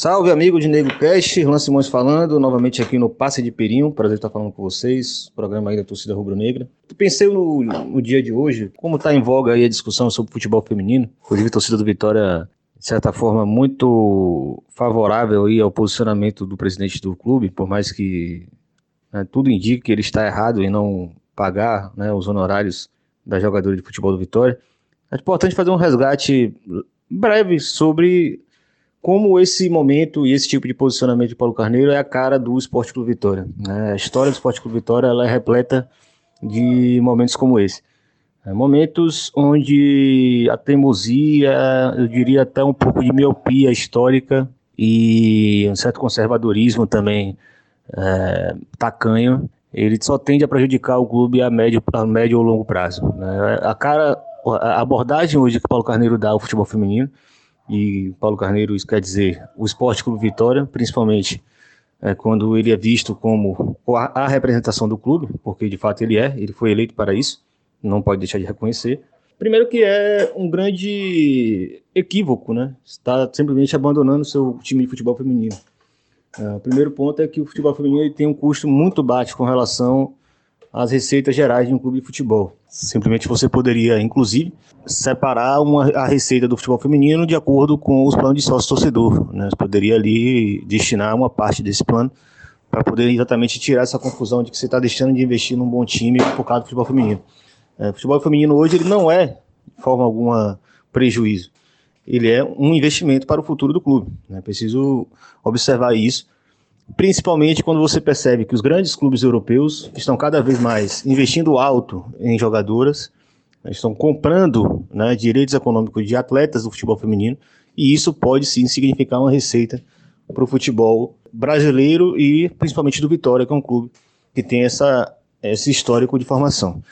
Salve, amigo de Nego Cast, Lan Simões falando, novamente aqui no Passe de Perinho, prazer estar falando com vocês, programa aí da torcida rubro-negra. Pensei no, no, dia de hoje, como está em voga aí a discussão sobre futebol feminino, inclusive a torcida do Vitória, de certa forma, muito favorável aí ao posicionamento do presidente do clube, por mais que né, tudo indique que ele está errado em não pagar né, os honorários da jogadora de futebol do Vitória. É importante fazer um resgate breve sobre como esse momento e esse tipo de posicionamento de Paulo Carneiro é a cara do Esporte Clube Vitória. Né? A história do Esporte Clube Vitória ela é repleta de momentos como esse. É, momentos onde a teimosia, eu diria até um pouco de miopia histórica e um certo conservadorismo também é, tacanho, ele só tende a prejudicar o clube a médio, a médio ou longo prazo. Né? A cara, a abordagem hoje que Paulo Carneiro dá ao futebol feminino e Paulo Carneiro, isso quer dizer o Esporte Clube Vitória, principalmente é, quando ele é visto como a, a, representação do clube, porque de fato ele é, ele foi eleito para isso, não pode deixar de reconhecer. Primeiro que é um grande equívoco, né? Está simplesmente abandonando seu time de futebol feminino. O primeiro ponto é que o futebol feminino tem um custo muito baixo com relação às receitas gerais de um clube de futebol. Simplesmente você poderia, inclusive, separar uma, a receita do futebol feminino de acordo com os planos de sócio-torcedor. Né? Você poderia ali destinar uma parte desse plano para poder exatamente tirar essa confusão de que você está deixando de investir num bom time focado no futebol feminino. É, futebol feminino hoje ele não é, de forma alguma, prejuízo. Ele é um investimento para o futuro do clube. Né? Preciso observar isso principalmente quando você percebe que os grandes clubes europeus estão cada vez mais investindo alto em jogadoras, né, estão comprando né, direitos econômicos de atletas do futebol feminino, e isso pode sim significar uma receita para o futebol brasileiro e principalmente do Vitória, que é um clube que tem essa, esse histórico de formação.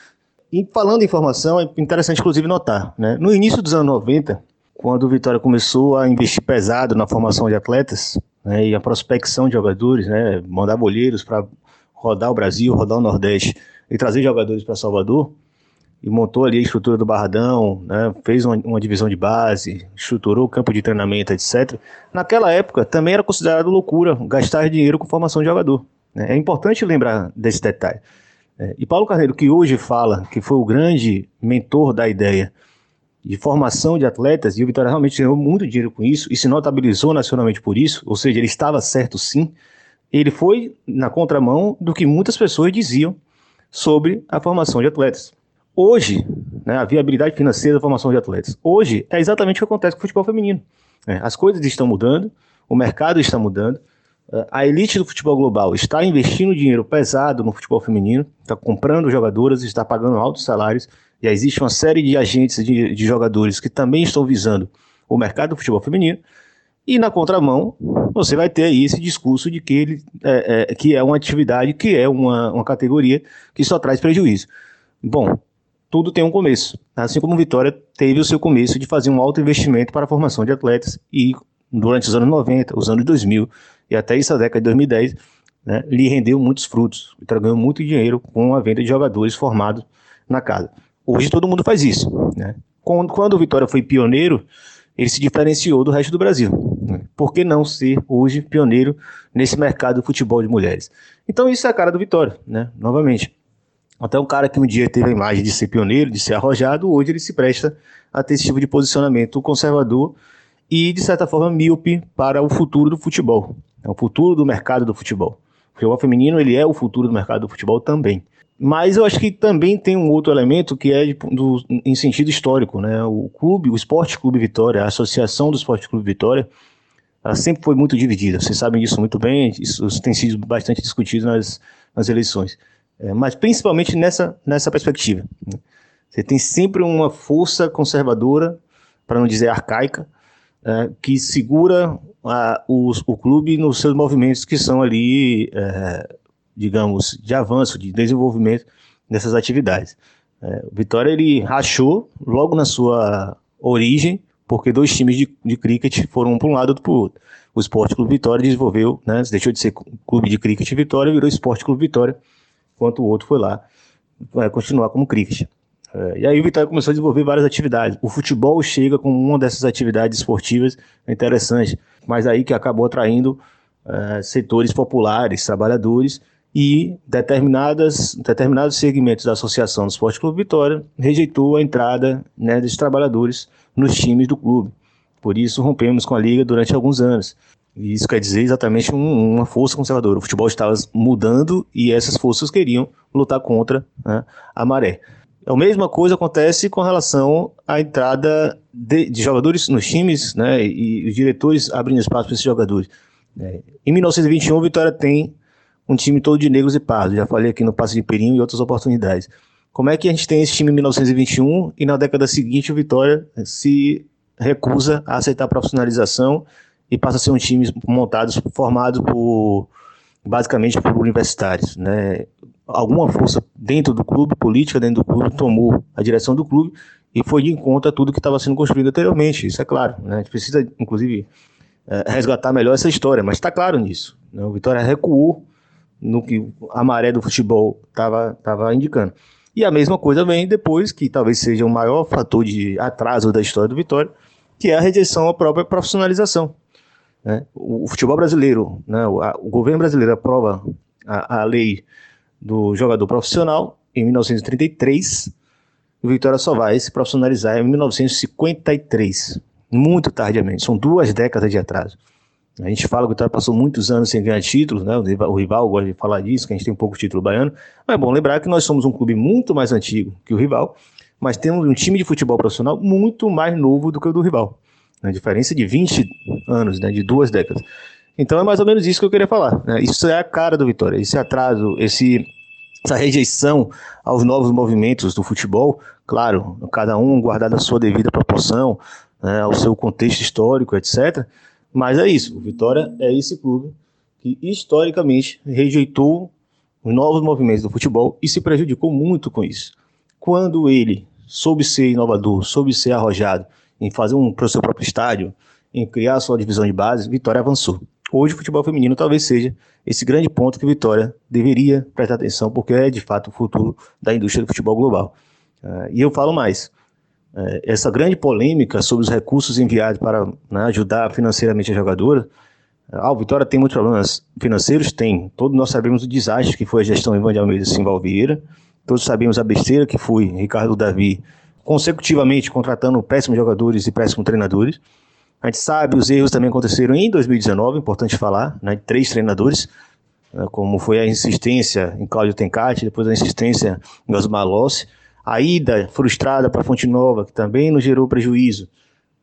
E falando em formação, é interessante inclusive notar, né, no início dos anos 90, quando o Vitória começou a investir pesado na formação de atletas, né, e a prospecção de jogadores, né, mandar bolheiros para rodar o Brasil, rodar o Nordeste e trazer jogadores para Salvador, e montou ali a estrutura do Barradão, né, fez uma, uma, divisão de base, estruturou o campo de treinamento, etc. Naquela época também era considerado loucura gastar dinheiro com formação de jogador. Né. É importante lembrar desse detalhe. É, e Paulo Carneiro, que hoje fala que foi o grande mentor da ideia de formação de atletas, e o Vitória realmente ganhou muito dinheiro com isso e se notabilizou nacionalmente por isso, ou seja, ele estava certo sim, ele foi na contramão do que muitas pessoas diziam sobre a formação de atletas. Hoje, né, a viabilidade financeira da formação de atletas, hoje é exatamente o que acontece com o futebol feminino. Né? As coisas estão mudando, o mercado está mudando, a elite do futebol global está investindo dinheiro pesado no futebol feminino, está comprando jogadoras, está pagando altos salários, já existe uma série de agentes de, de jogadores que também estão visando o mercado do futebol feminino. E na contramão, você vai ter aí esse discurso de que ele é, é, que é uma atividade, que é uma, uma categoria que só traz prejuízo. Bom, tudo tem um começo. Assim como Vitória teve o seu começo de fazer um alto investimento para a formação de atletas e durante os anos 90, os anos 2000 e até essa década de 2010, né, lhe rendeu muitos frutos. Vitória ganhou muito dinheiro com a venda de jogadores formados na casa. Hoje todo mundo faz isso. Né? Quando, quando o Vitória foi pioneiro, ele se diferenciou do resto do Brasil. Né? Por que não ser hoje pioneiro nesse mercado do futebol de mulheres? Então isso é a cara do Vitória, né? novamente. Até um cara que um dia teve a imagem de ser pioneiro, de ser arrojado, hoje ele se presta a ter esse tipo de posicionamento conservador e, de certa forma, míope para o futuro do futebol, é o futuro do mercado do futebol. O futebol feminino ele é o futuro do mercado do futebol também. Mas eu acho que também tem um outro elemento que é de, do, em sentido histórico, né? O clube, o Esporte Clube Vitória, a Associação do Esporte Clube Vitória, ela sempre foi muito dividida. Vocês sabem disso muito bem, isso tem sido bastante discutido nas, nas eleições. É, mas principalmente nessa, nessa perspectiva. Né? Você tem sempre uma força conservadora, para não dizer arcaica, é, que segura a, o clube nos seus movimentos que são ali é, digamos, de avanço, de desenvolvimento dessas atividades. É, o Vitória ele rachou logo na sua origem, porque dois times de, de cricket foram um para um lado e outro para o outro. O Esporte Clube Vitória desenvolveu, né, deixou de ser clube de cricket Vitória, virou Esporte Clube Vitória, enquanto o outro foi lá vai continuar como cricket. É, e aí o Vitória começou a desenvolver várias atividades. O futebol chega como uma dessas atividades esportivas interessantes, mas aí que acabou atraindo é, setores populares, trabalhadores e determinadas, determinados segmentos da Associação do Esporte Clube Vitória rejeitou a entrada né, desses trabalhadores nos times do clube. Por isso rompemos com a liga durante alguns anos. E isso quer dizer exatamente um, uma força conservadora. O futebol estava mudando e essas forças queriam lutar contra né, a maré. A mesma coisa acontece com relação à entrada de, de jogadores nos times né, e os diretores abrindo espaço para esses jogadores. É, em 1921, o Vitória tem um time todo de negros e pardos. Já falei aqui no Passe de Perinho e outras oportunidades. Como é que a gente tem esse time em 1921 e na década seguinte o Vitória se recusa a aceitar a profissionalização e passa a ser um time montado, formado por basicamente por universitários, né? Alguma força dentro do clube, política dentro do clube, tomou a direção do clube e foi de conta tudo que estava sendo construído anteriormente. Isso é claro, né? A gente precisa, inclusive, é, resgatar melhor essa história, mas está claro nisso. Né? O Vitória recuou no que a maré do futebol estava tava indicando. E a mesma coisa vem depois, que talvez seja o maior fator de atraso da história do Vitória, que é a rejeição à própria profissionalização. Né? O, futebol brasileiro, né? o, a, o, governo brasileiro aprova a, a, lei do jogador profissional em 1933, e o Vitória só vai se profissionalizar em 1953, muito tardiamente, são duas décadas de atraso. A gente fala que o Vitória passou muitos anos sem ganhar títulos, né? O rival gosta de falar disso, que a gente tem um pouco título baiano. Mas é bom lembrar que nós somos um clube muito mais antigo que o rival, mas temos um time de futebol profissional muito mais novo do que o do rival. Uma diferença de 20 anos, né? De duas décadas. Então é mais ou menos isso que eu queria falar. Né? Isso é a cara do Vitória. Esse atraso, esse, essa rejeição aos novos movimentos do futebol, claro, cada um guardado a sua devida proporção, né? ao seu contexto histórico, etc mas é isso, o Vitória é esse clube que historicamente rejeitou os novos movimentos do futebol e se prejudicou muito com isso. Quando ele soube ser inovador, soube ser arrojado em fazer um para o seu próprio estádio, em criar a sua divisão de base, Vitória avançou. Hoje o futebol feminino talvez seja esse grande ponto que Vitória deveria prestar atenção, porque é de fato o futuro da indústria do futebol global. Uh, e eu falo mais, é, essa grande polêmica sobre os recursos enviados para né, ajudar financeiramente a jogadora. Ah, o Vitória tem muitos problemas financeiros? Tem. Todos nós sabemos o desastre que foi a gestão Ivan de Almeida Simval Vieira. Todos sabemos a besteira que foi Ricardo Davi consecutivamente contratando péssimos jogadores e péssimos treinadores. A gente sabe os erros também aconteceram em 2019, importante falar, né, de três treinadores, né, como foi a insistência em Cláudio Tencati, depois a insistência em Osmar Lossi. A ida frustrada para Fonte Nova, que também nos gerou prejuízo,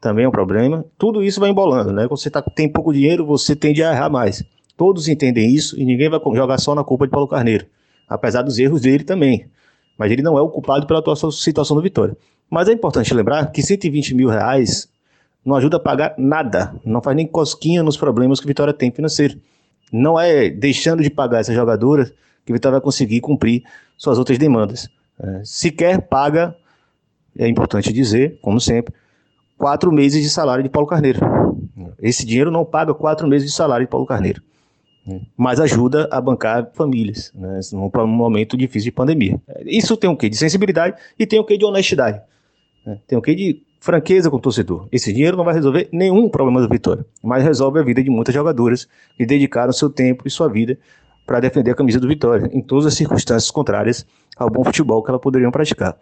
também é um problema. Tudo isso vai embolando, né? Quando você tá, tem pouco dinheiro, você tende a errar mais. Todos entendem isso e ninguém vai jogar só na culpa de Paulo Carneiro. Apesar dos erros dele também. Mas ele não é o culpado pela situação do Vitória. Mas é importante lembrar que 120 mil reais não ajuda a pagar nada. Não faz nem cosquinha nos problemas que Vitória tem financeiro. Não é deixando de pagar essa jogadora que Vitória vai conseguir cumprir suas outras demandas. É, sequer paga, é importante dizer, como sempre, quatro meses de salário de Paulo Carneiro. Esse dinheiro não paga quatro meses de salário de Paulo Carneiro, mas ajuda a bancar famílias, né, num momento difícil de pandemia. Isso tem o quê? De sensibilidade e tem o quê de honestidade. Né? Tem o quê de franqueza com o torcedor. Esse dinheiro não vai resolver nenhum problema do Vitória, mas resolve a vida de muitas jogadoras que dedicaram seu tempo e sua vida para defender a camisa do Vitória, em todas as circunstâncias contrárias ao bom futebol que elas poderiam praticar.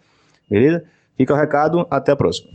Beleza? Fica o recado, até a próxima.